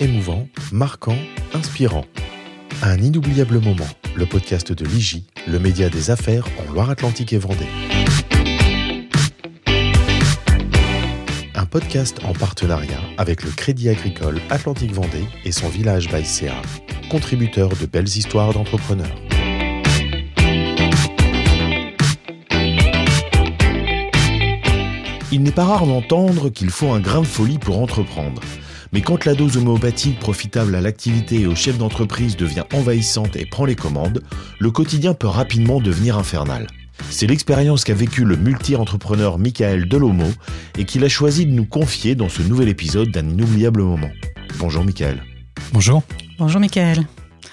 émouvant, marquant, inspirant. Un inoubliable moment, le podcast de l'IGI, le média des affaires en Loire-Atlantique et Vendée. Un podcast en partenariat avec le Crédit Agricole Atlantique Vendée et son village Baïséa, contributeur de belles histoires d'entrepreneurs. Il n'est pas rare d'entendre qu'il faut un grain de folie pour entreprendre. Mais quand la dose homéopathique profitable à l'activité et au chef d'entreprise devient envahissante et prend les commandes, le quotidien peut rapidement devenir infernal. C'est l'expérience qu'a vécu le multi-entrepreneur Michael Delomo et qu'il a choisi de nous confier dans ce nouvel épisode d'un inoubliable moment. Bonjour Michael. Bonjour. Bonjour Michael.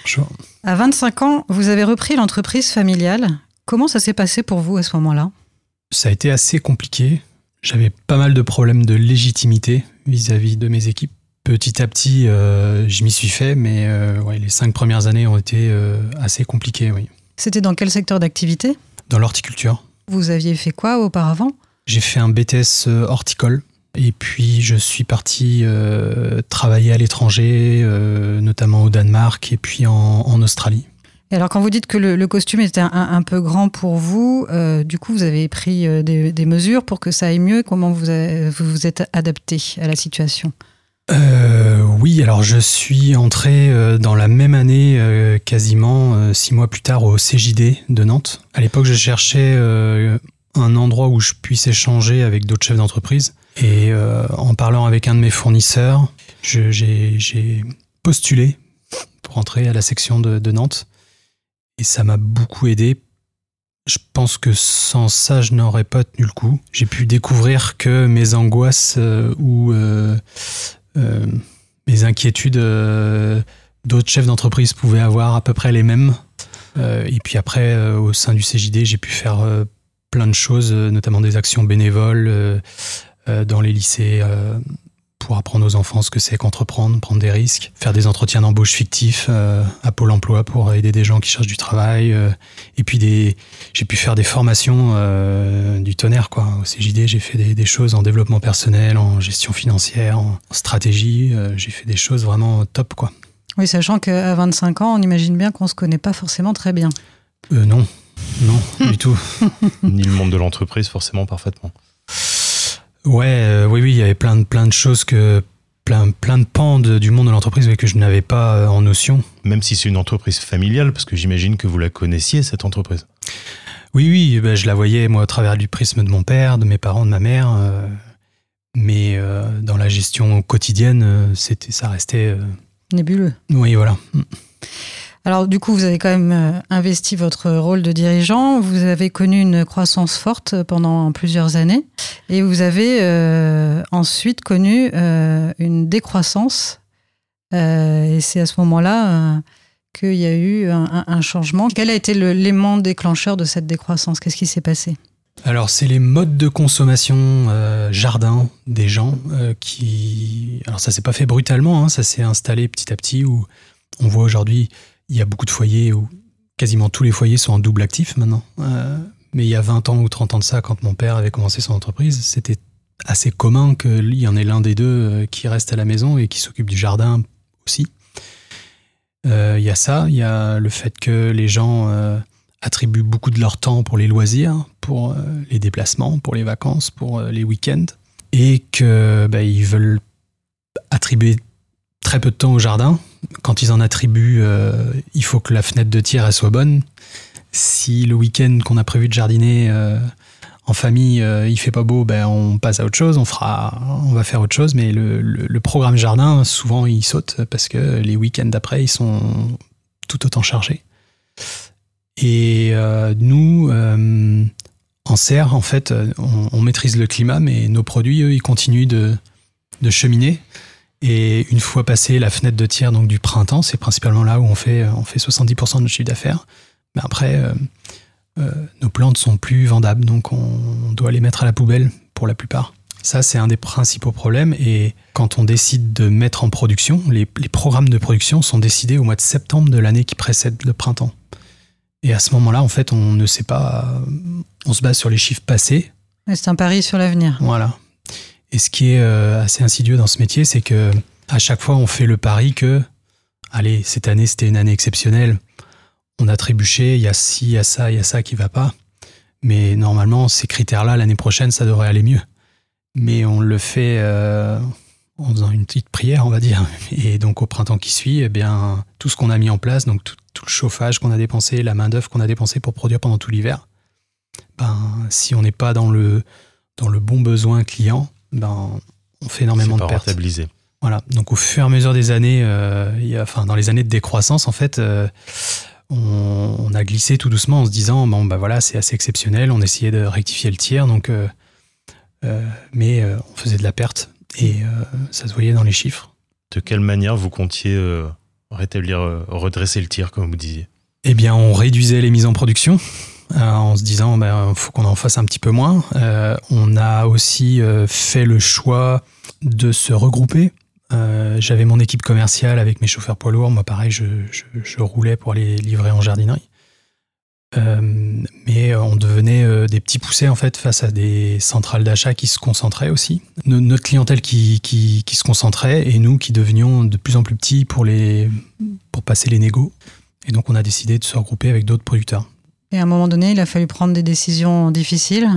Bonjour. À 25 ans, vous avez repris l'entreprise familiale. Comment ça s'est passé pour vous à ce moment-là? Ça a été assez compliqué. J'avais pas mal de problèmes de légitimité vis-à-vis de mes équipes. Petit à petit, euh, je m'y suis fait, mais euh, ouais, les cinq premières années ont été euh, assez compliquées, oui. C'était dans quel secteur d'activité? Dans l'horticulture. Vous aviez fait quoi auparavant? J'ai fait un BTS horticole. Et puis je suis parti travailler à l'étranger, notamment au Danemark et puis en, en Australie. Et alors quand vous dites que le, le costume était un, un peu grand pour vous, du coup vous avez pris des, des mesures pour que ça aille mieux? Comment vous, vous êtes adapté à la situation? Euh, oui, alors je suis entré euh, dans la même année, euh, quasiment six mois plus tard, au CJD de Nantes. À l'époque, je cherchais un endroit où je puisse échanger avec d'autres chefs d'entreprise. Et en parlant avec un de mes fournisseurs, j'ai postulé pour entrer à la section de, Nantes. Et ça m'a beaucoup aidé. Je pense que sans ça, je n'aurais pas tenu le coup. J'ai pu découvrir que mes angoisses ou euh, mes inquiétudes, euh, d'autres chefs d'entreprise pouvaient avoir à peu près les mêmes. Euh, et puis après, au sein du CJD, j'ai pu faire plein de choses, notamment des actions bénévoles dans les lycées pour apprendre aux enfants ce que c'est qu'entreprendre, prendre des risques, faire des entretiens d'embauche fictifs euh, à Pôle Emploi pour aider des gens qui cherchent du travail. euh, et puis des, j'ai pu faire des formations euh, du tonnerre quoi. Au CJD, j'ai fait des, des choses en développement personnel, en gestion financière, en stratégie. euh, j'ai fait des choses vraiment top quoi. Oui, sachant qu'à 25 ans, on imagine bien qu'on se connaît pas forcément très bien. Euh, non, non, du tout. ni le monde de l'entreprise forcément parfaitement. Ouais, euh, oui, oui, il y avait plein de, plein de choses que. Plein, plein de pans de- du monde de l'entreprise mais que je n'avais pas euh, en notion. Même si c'est une entreprise familiale, parce que j'imagine que vous la connaissiez, cette entreprise. Oui, oui, ben, je la voyais moi au travers du prisme de mon père, de mes parents, de ma mère. euh, mais euh, dans la gestion quotidienne, euh, c'était, ça restait. euh, Nébuleux. oui, voilà. Alors du coup, vous avez quand même euh, investi votre rôle de dirigeant. Vous avez connu une croissance forte pendant plusieurs années et vous avez euh, ensuite connu euh, une décroissance. Et c'est à ce moment-là qu'il y a eu un, changement. Quel a été l'aimant déclencheur de cette décroissance? Qu'est-ce qui s'est passé? Alors, c'est les modes de consommation jardin des gens qui. Alors, ça s'est pas fait brutalement, hein, ça s'est installé petit à petit où on voit aujourd'hui, il y a beaucoup de foyers où quasiment tous les foyers sont en double actif maintenant. Euh, mais il y a 20 ans ou 30 ans de ça, quand mon père avait commencé son entreprise, c'était assez commun qu'il y en ait l'un des deux euh, qui reste à la maison et qui s'occupe du jardin aussi. Euh, Il y a ça, il y a le fait que les gens attribuent beaucoup de leur temps pour les loisirs, pour les déplacements, pour les vacances, pour les week-ends, et que bah, ils veulent attribuer très peu de temps au jardin. Quand ils en attribuent, euh, il faut que la fenêtre de tir elle soit bonne. Si le week-end qu'on a prévu de jardiner euh, en famille, euh, il fait pas beau, ben on passe à autre chose, on fera, on va faire autre chose. Mais le, programme jardin, souvent, il saute parce que les week-ends d'après, ils sont tout autant chargés. Et euh, nous, en serre, en fait, on, on maîtrise le climat, mais nos produits, eux, ils continuent de, de cheminer. Et une fois passé la fenêtre de tir donc du printemps, c'est principalement là où on fait, on fait 70% de notre chiffre d'affaires. Mais après, euh, euh, nos plantes sont plus vendables, donc on, doit les mettre à la poubelle pour la plupart. Ça, c'est un des principaux problèmes. Et quand on décide de mettre en production, les, les programmes de production sont décidés au mois de septembre de l'année qui précède le printemps. Et à ce moment-là, en fait, on ne sait pas. euh, On se base sur les chiffres passés. C'est un pari sur l'avenir. Voilà. Et ce qui est euh, assez insidieux dans ce métier, c'est que À chaque fois, on fait le pari que, allez, cette année, c'était une année exceptionnelle. On a trébuché, il y a ci, il y a ça, il y a ça qui va pas. Mais normalement, ces critères-là, l'année prochaine, ça devrait aller mieux. Mais on le fait euh, en faisant une petite prière, on va dire. Et donc, au printemps qui suit, eh bien, tout ce qu'on a mis en place, donc tout, tout le chauffage qu'on a dépensé, la main-d'œuvre qu'on a dépensé pour produire pendant tout l'hiver, ben, si on n'est pas dans le, dans le bon besoin client, ben, on fait énormément de pertes. rentabilisé. Voilà. Donc au fur et à mesure des années, euh, y a, enfin dans les années de décroissance, en fait, euh, on, on a glissé tout doucement en se disant bon bah voilà c'est assez exceptionnel. On essayait de rectifier le tir, donc euh, mais on faisait de la perte et ça se voyait dans les chiffres. De quelle manière vous comptiez rétablir, redresser le tir, comme vous disiez? Eh bien, on réduisait les mises en production en se disant ben faut qu'on en fasse un petit peu moins. Euh, on a aussi euh, fait le choix de se regrouper. Euh, J'avais mon équipe commerciale avec mes chauffeurs poids lourds. Moi, pareil, je, roulais pour les livrer en jardinerie. Euh, mais on devenait euh, des petits poussets en fait face à des centrales d'achat qui se concentraient aussi. No- notre clientèle qui, qui, qui se concentrait et nous qui devenions de plus en plus petits pour, les, pour passer les négos. Et donc on a décidé de se regrouper avec d'autres producteurs. Et à un moment donné, il a fallu prendre des décisions difficiles.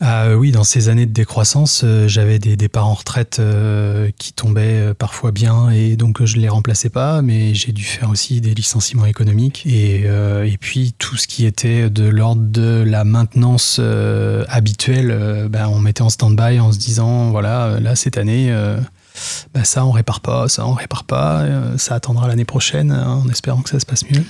Ah oui, dans ces années de décroissance, euh, j'avais des départs en retraite euh, qui tombaient euh, parfois bien et donc euh, je ne les remplaçais pas, mais j'ai dû faire aussi des licenciements économiques et, euh, et puis tout ce qui était de l'ordre de la maintenance euh, habituelle, euh, ben, on mettait en stand-by en se disant voilà, euh, là cette année, euh, ben, ça on répare pas, ça on répare pas, euh, ça attendra l'année prochaine hein, en espérant que ça se passe mieux.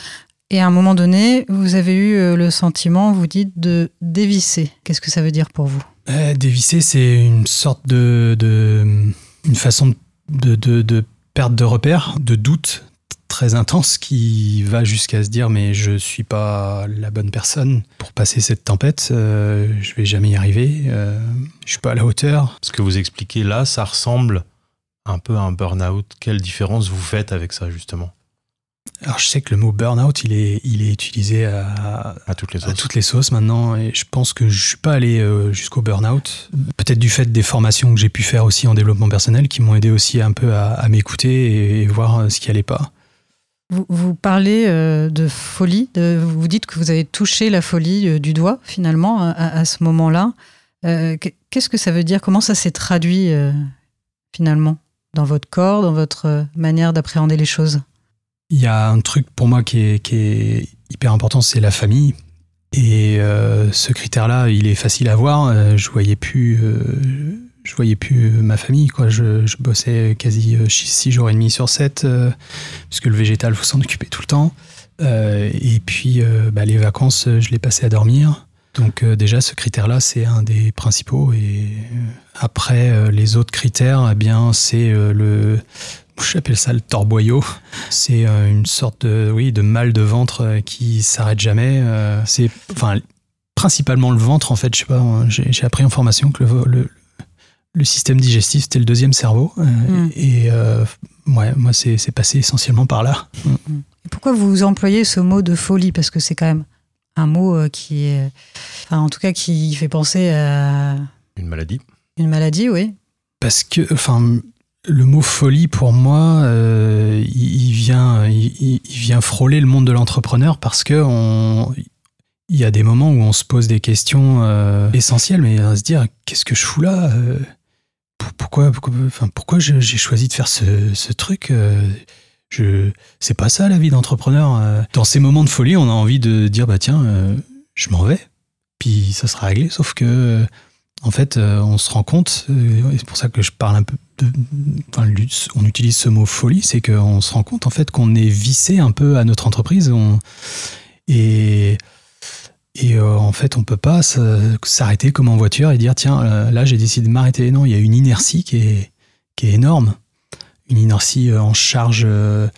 Et à un moment donné, vous avez eu euh, le sentiment, vous dites, de dévisser. Qu'est-ce que ça veut dire pour vous? Euh, dévisser, c'est une sorte de, de- une façon de, de, de perte de repère, de doute très intense qui va jusqu'à se dire mais je suis pas la bonne personne pour passer cette tempête, euh, je vais jamais y arriver, euh, je suis pas à la hauteur. Ce que vous expliquez là, ça ressemble un peu à un burn-out. Quelle différence vous faites avec ça, justement? Alors je sais que le mot burn-out il est, il est utilisé à, À toutes les à sauces. toutes les sauces maintenant et je pense que je suis pas allé euh, jusqu'au burn-out. Peut-être du fait des formations que j'ai pu faire aussi en développement personnel qui m'ont aidé aussi un peu à, à m'écouter et, et voir euh, ce qui allait pas. vous, vous parlez euh, de folie, de, vous dites que vous avez touché la folie du doigt, finalement, à, à ce moment-là. Euh, qu- Qu'est-ce que ça veut dire? Comment ça s'est traduit, euh, finalement, dans votre corps, dans votre manière d'appréhender les choses? Il y a un truc pour moi qui est, hyper important, c'est la famille. Et euh, ce critère-là, il est facile à voir. Euh, je voyais plus, euh, je voyais plus ma famille. Quoi. Je, bossais quasi 6 jours et demi sur 7, puisque le végétal, faut s'en occuper tout le temps. Et puis, bah, les vacances, je les passais à dormir. Donc déjà, ce critère-là, c'est un des principaux. Et après, les autres critères, eh bien, c'est le, j'appelle ça le torboyau. C'est euh, une sorte de, oui, de mal de ventre euh, qui s'arrête jamais. Euh, c'est, enfin, principalement le ventre, en fait. Je sais pas, euh, j'ai j'ai appris en formation que le, le, le système digestif, c'était le deuxième cerveau. Mm. Et euh, ouais, moi, c'est c'est passé essentiellement par là. Et Pourquoi vous employez ce mot de folie? Parce que c'est quand même un mot qui est. Enfin, en tout cas, qui fait penser à Une maladie. une maladie, oui. Parce que, enfin, le mot folie pour moi, euh, il, vient, il, vient frôler le monde de l'entrepreneur parce que on, il y a des moments où on se pose des questions euh, essentielles, mais à se dire qu'est-ce que je fous là Euh, pour- Pourquoi, pourquoi, j'ai choisi de faire ce, truc c'est pas ça la vie d'entrepreneur. Dans ces moments de folie, on a envie de dire bah tiens, je m'en vais, puis ça sera réglé. Sauf que en fait, euh, on se rend compte, euh, et c'est pour ça que je parle un peu de. Enfin, on utilise ce mot folie, c'est qu'on se rend compte en fait qu'on est vissé un peu à notre entreprise. On, et. Et euh, en fait, on peut pas s'arrêter comme en voiture et dire tiens, là j'ai décidé de m'arrêter. Non, il y a une inertie qui est, qui est énorme. Une inertie en charge. euh,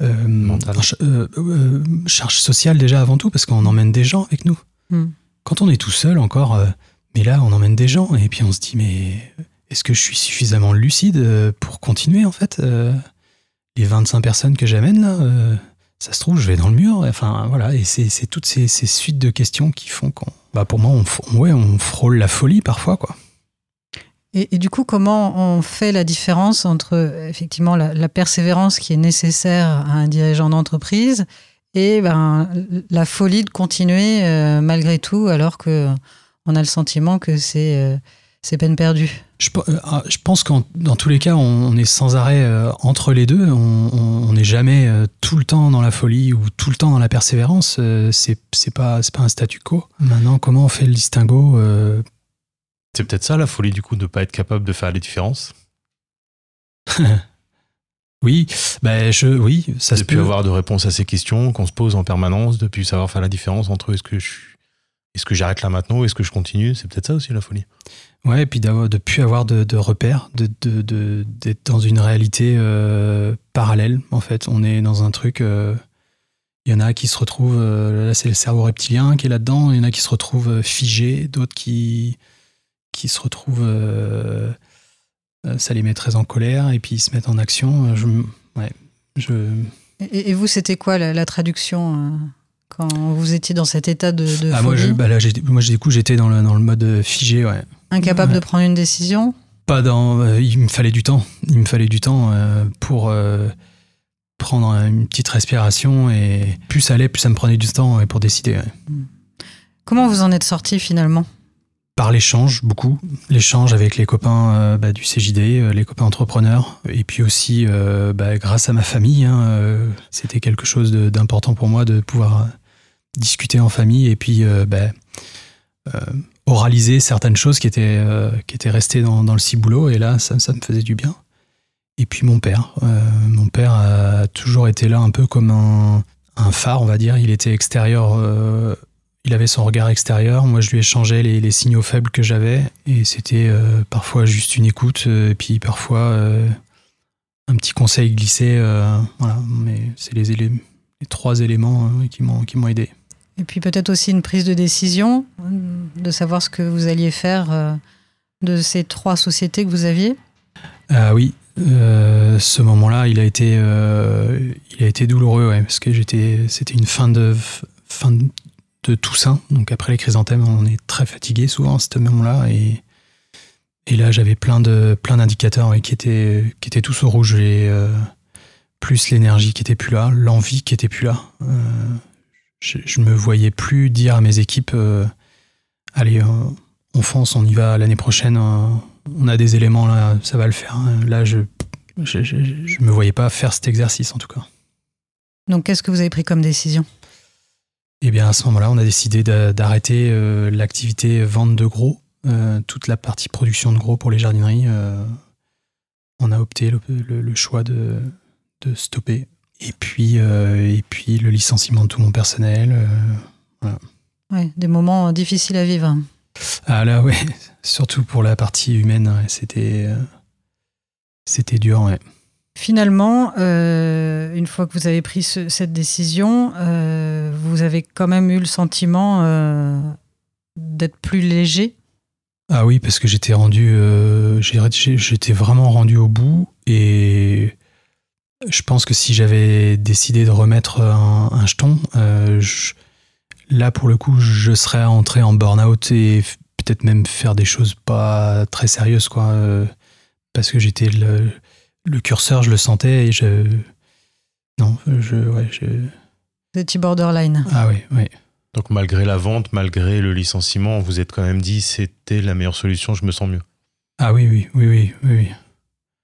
euh, en euh, euh, sociale déjà avant tout, parce qu'on emmène des gens avec nous. Hmm. Quand on est tout seul encore, euh, mais là on emmène des gens, et puis on se dit mais est-ce que je suis suffisamment lucide euh, pour continuer en fait euh, Les 25 personnes que j'amène là, euh, ça se trouve je vais dans le mur, enfin voilà, et c'est toutes ces, suites de questions qui font qu'on... Bah pour moi, on, ouais, on frôle la folie parfois, quoi. Et, du coup, comment on fait la différence entre effectivement la, persévérance qui est nécessaire à un dirigeant d'entreprise et ben, la folie de continuer malgré tout alors que on a le sentiment que c'est euh, c'est peine perdue. Je, euh, ah, je pense que dans tous les cas, on, est sans arrêt entre les deux. On n'est jamais tout le temps dans la folie ou tout le temps dans la persévérance. c'est c'est pas un statu quo. Maintenant, comment on fait le distinguo C'est peut-être ça la folie du coup de pas être capable de faire les différences? Oui, bah je, oui, ça se peut. avoir de réponses à ces questions qu'on se pose en permanence, depuis savoir faire la différence entre est-ce que je est-ce que j'arrête là maintenant ou est-ce que je continue? C'est peut-être ça aussi la folie. Ouais, et puis d'avoir, de plus avoir de, repères, de, de, d'être dans une réalité euh, parallèle, en fait. On est dans un truc. Euh, il y en a qui se retrouvent. Euh, là, c'est le cerveau reptilien qui est là-dedans. Il y en a qui se retrouvent figés, d'autres qui, qui se retrouvent euh, ça les met très en colère et puis ils se mettent en action. Je, ouais, je... Et, vous, c'était quoi la, traduction euh, quand vous étiez dans cet état de, de ah, moi, je, bah là, moi, du coup, j'étais dans le, dans le mode figé, ouais. Incapable de prendre une décision Pas dans. il me fallait du temps. Il me fallait du temps pour prendre une petite respiration et plus ça allait, plus ça me prenait du temps pour décider. Hmm. Comment vous en êtes sorti finalement? Par l'échange, beaucoup. L'échange avec les copains euh, bah, du CJD, euh, les copains entrepreneurs. Et puis aussi, euh, bah, grâce à ma famille, hein, c'était quelque chose d'important pour moi de pouvoir discuter en famille et puis bah, oraliser certaines choses qui étaient, qui étaient restées dans, le ciboulot. Et là, ça, ça, me faisait du bien. Et puis mon père. mon père a toujours été là un peu comme un, un phare, on va dire. Il était extérieur il avait son regard extérieur, moi je lui ai les, signaux faibles que j'avais, et c'était euh, parfois juste une écoute, euh, et puis parfois euh, un petit conseil glissé. voilà, mais c'est les, les, trois éléments qui m'ont aidé. Et puis peut-être aussi une prise de décision, de savoir ce que vous alliez faire de ces trois sociétés que vous aviez Ah oui, ce moment-là, il a été, il a été douloureux, parce que j'étais, c'était une fin de fin de, Toussaint. Donc après les chrysanthèmes, on est très fatigué souvent à ce moment-là. Et, et là, j'avais plein de plein d'indicateurs qui étaient qui étaient tous au rouge. Et, euh, plus l'énergie qui était plus là, l'envie qui était plus là. Euh, je, je, me voyais plus dire à mes équipes euh, allez, on fonce, on y va l'année prochaine. on a des éléments là, ça va le faire. Là, je je, je, je me voyais pas faire cet exercice en tout cas. Donc, qu'est-ce que vous avez pris comme décision? Eh bien, à ce moment-là, on a décidé d'arrêter euh, l'activité vente de gros, euh, toute la partie production de gros pour les jardineries. Euh, on a opté le, choix de, stopper. Et puis, et puis, le licenciement de tout mon personnel. Voilà. Ouais, des moments difficiles à vivre. Ah là, ouais, surtout pour la partie humaine, c'était, c'était dur, ouais. Finalement, euh, une fois que vous avez pris cette décision, euh, vous avez quand même eu le sentiment euh, d'être plus léger? Ah oui, parce que j'étais rendu, j'étais vraiment rendu au bout et je pense que si j'avais décidé de remettre un, jeton, là pour le coup, je serais entré en burn-out et peut-être même faire des choses pas très sérieuses, quoi, parce que j'étais le le curseur, je le sentais et je. Non, je. Ouais, je... Petit borderline. Ah oui, oui. Donc malgré la vente, malgré le licenciement, vous êtes quand même dit c'était la meilleure solution, je me sens mieux. Ah oui, oui, oui, oui, oui.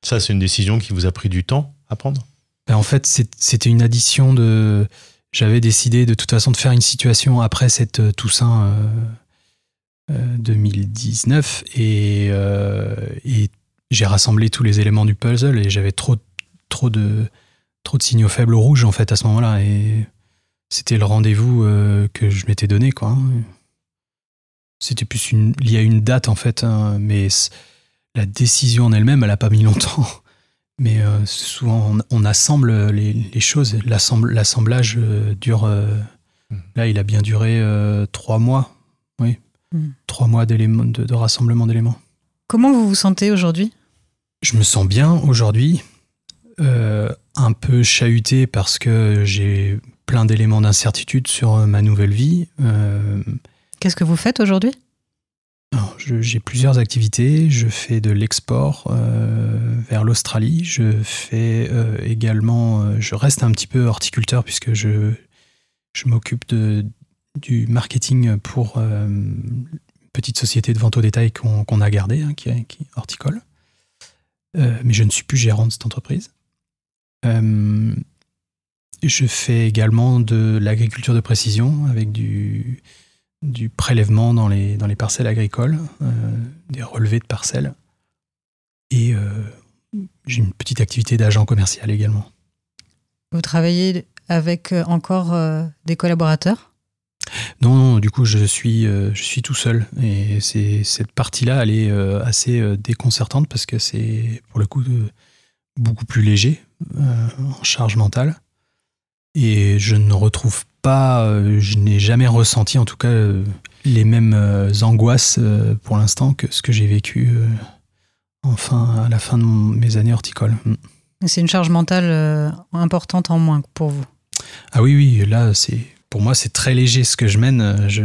Ça, c'est une décision qui vous a pris du temps à prendre? Ben, En fait, c'était une addition de. J'avais décidé de toute façon de faire une situation après cette euh, Toussaint 2019 euh, euh, et j'ai rassemblé tous les éléments du puzzle et j'avais trop, trop, de, trop de signaux faibles au rouge en fait à ce moment-là. Et c'était le rendez-vous euh, que je m'étais donné. quoi. Hein. C'était plus une, lié à une date en fait, hein, mais la décision en elle-même, elle n'a pas mis longtemps. Mais euh, souvent, on, assemble les, choses. L'assemblage euh, dure. Mmh. Là, il a bien duré trois mois. Oui. Mmh. Trois mois de, de rassemblement d'éléments. Comment vous vous sentez aujourd'hui? Je me sens bien aujourd'hui, euh, un peu chahuté parce que j'ai plein d'éléments d'incertitude sur ma nouvelle vie. Euh, Qu'est-ce que vous faites aujourd'hui? J'ai plusieurs activités. Je fais de l'export euh, vers l'Australie. Je fais euh, également, euh, je reste un petit peu horticulteur puisque je, je m'occupe du marketing pour petite société de vente au détail qu'on a gardée, hein, qui, est, horticole. mais je ne suis plus gérant de cette entreprise. je fais également de l'agriculture de précision avec du, prélèvement dans les, parcelles agricoles, euh, des relevés de parcelles. Et euh, j'ai une petite activité d'agent commercial également. Vous travaillez avec euh, encore des collaborateurs? Non, non, du coup, je suis, je suis tout seul. Et c'est, cette partie-là, elle est assez déconcertante parce que c'est, pour le coup, beaucoup plus léger en charge mentale. Et je ne retrouve pas, euh, je n'ai jamais ressenti en tout cas euh, les mêmes euh, angoisses pour l'instant que ce que j'ai vécu enfin à la fin de mes années horticoles. Mm. C'est une charge mentale importante en moins pour vous? Ah oui, oui, là, c'est pour moi, c'est très léger ce que je mène. Je,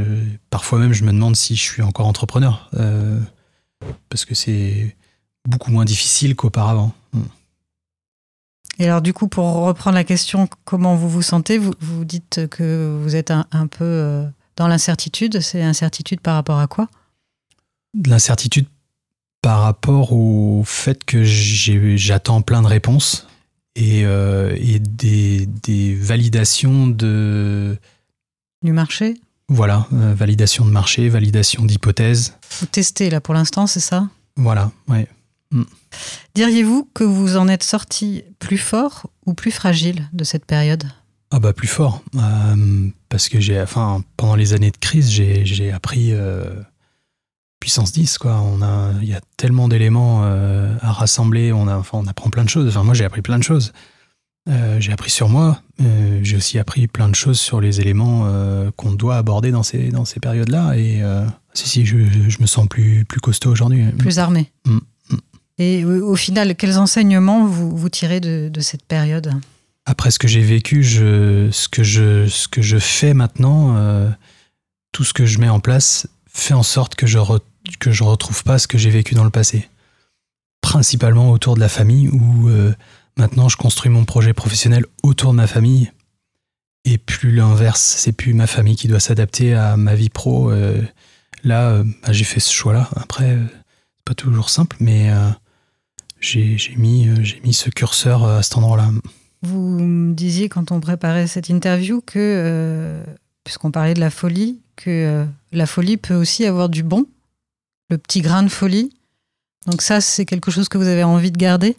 parfois même, je me demande si je suis encore entrepreneur. parce que c'est beaucoup moins difficile qu'auparavant. Mm. Et alors, du coup, pour reprendre la question, comment vous vous sentez vous, vous dites que vous êtes un, peu euh, dans l'incertitude. C'est incertitude par rapport à quoi? L'incertitude par rapport au fait que j'attends plein de réponses et, euh, des, validations de... Du marché Voilà, euh, validation de marché, validation d'hypothèses. Vous testez là pour l'instant, c'est ça? Voilà, ouais. Mm. Diriez-vous que vous en êtes sorti plus fort ou plus fragile de cette période? Ah bah plus fort, euh, parce que j'ai, enfin, pendant les années de crise, j'ai appris euh, puissance 10 quoi. On a, il y a tellement d'éléments à rassembler, on a, enfin, on apprend plein de choses. Enfin moi j'ai appris plein de choses. J'ai appris sur moi, j'ai aussi appris plein de choses sur les éléments qu'on doit aborder dans ces, dans ces périodes-là. Et si, si, je, je, me sens plus, plus costaud aujourd'hui. Plus armé. Mm. Et au final, quels enseignements vous, vous tirez de, cette période? Après ce que j'ai vécu, je, ce, que je, ce que je fais maintenant, euh, tout ce que je mets en place fait en sorte que je ne que je retrouve pas ce que j'ai vécu dans le passé. Principalement autour de la famille, où euh, maintenant je construis mon projet professionnel autour de ma famille. Et plus l'inverse, c'est plus ma famille qui doit s'adapter à ma vie pro. Euh, là, bah, j'ai fait ce choix-là. Après, c'est pas toujours simple, mais j'ai mis, euh, j'ai mis ce curseur euh, à cet endroit-là. Vous me disiez quand on préparait cette interview que, euh, puisqu'on parlait de la folie, que la folie peut aussi avoir du bon, le petit grain de folie. Donc ça, c'est quelque chose que vous avez envie de garder?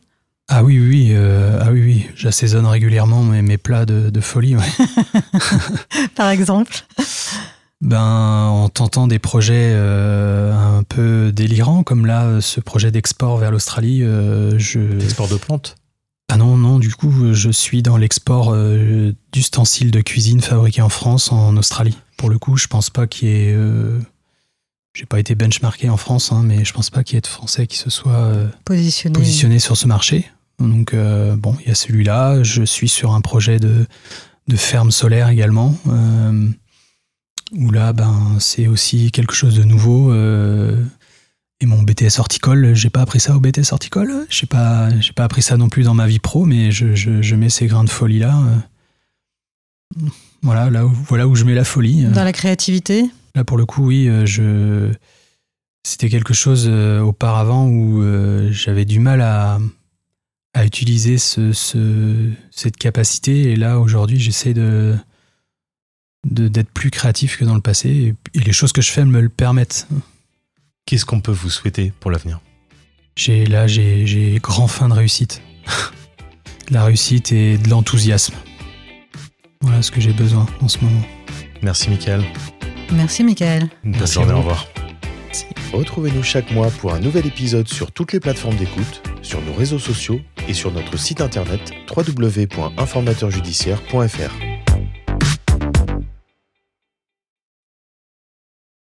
Ah oui, oui, ah oui, oui. J'assaisonne régulièrement mes, mes plats de, de folie. Par exemple ben, en tentant des projets euh, un peu délirants, comme là, ce projet d'export vers l'Australie. Euh, je... D'export de plantes? Ah non, non, du coup, je suis dans l'export euh, d'ustensiles de cuisine fabriqués en France, en Australie. Pour le coup, je pense pas qu'il y ait. J'ai pas été benchmarké en France, hein, mais je pense pas qu'il y ait de Français qui se soient positionnés positionné sur ce marché. Donc, bon, il y a celui-là. Je suis sur un projet de, de ferme solaire également où là, ben, c'est aussi quelque chose de nouveau. Euh, et mon BTS horticole, j'ai pas appris ça au BTS horticole. J'ai pas, j'ai pas appris ça non plus dans ma vie pro, mais je, je, mets ces grains de folie là. Euh. voilà, là où, voilà où je mets la folie. Dans la créativité? Là, pour le coup, oui, euh, je. C'était quelque chose auparavant où j'avais du mal à, à utiliser ce, ce, cette capacité. Et là, aujourd'hui, j'essaie de, d'être plus créatif que dans le passé et, les choses que je fais me le permettent. Qu'est-ce qu'on peut vous souhaiter pour l'avenir? J'ai là j'ai grand fin de réussite. la réussite et de l'enthousiasme. Voilà ce que j'ai besoin en ce moment. Merci Michael. Merci Michael. Bonne journée, au revoir. Retrouvez-nous chaque mois pour un nouvel épisode sur toutes les plateformes d'écoute, sur nos réseaux sociaux et sur notre site internet www.informateurjudiciaire.fr.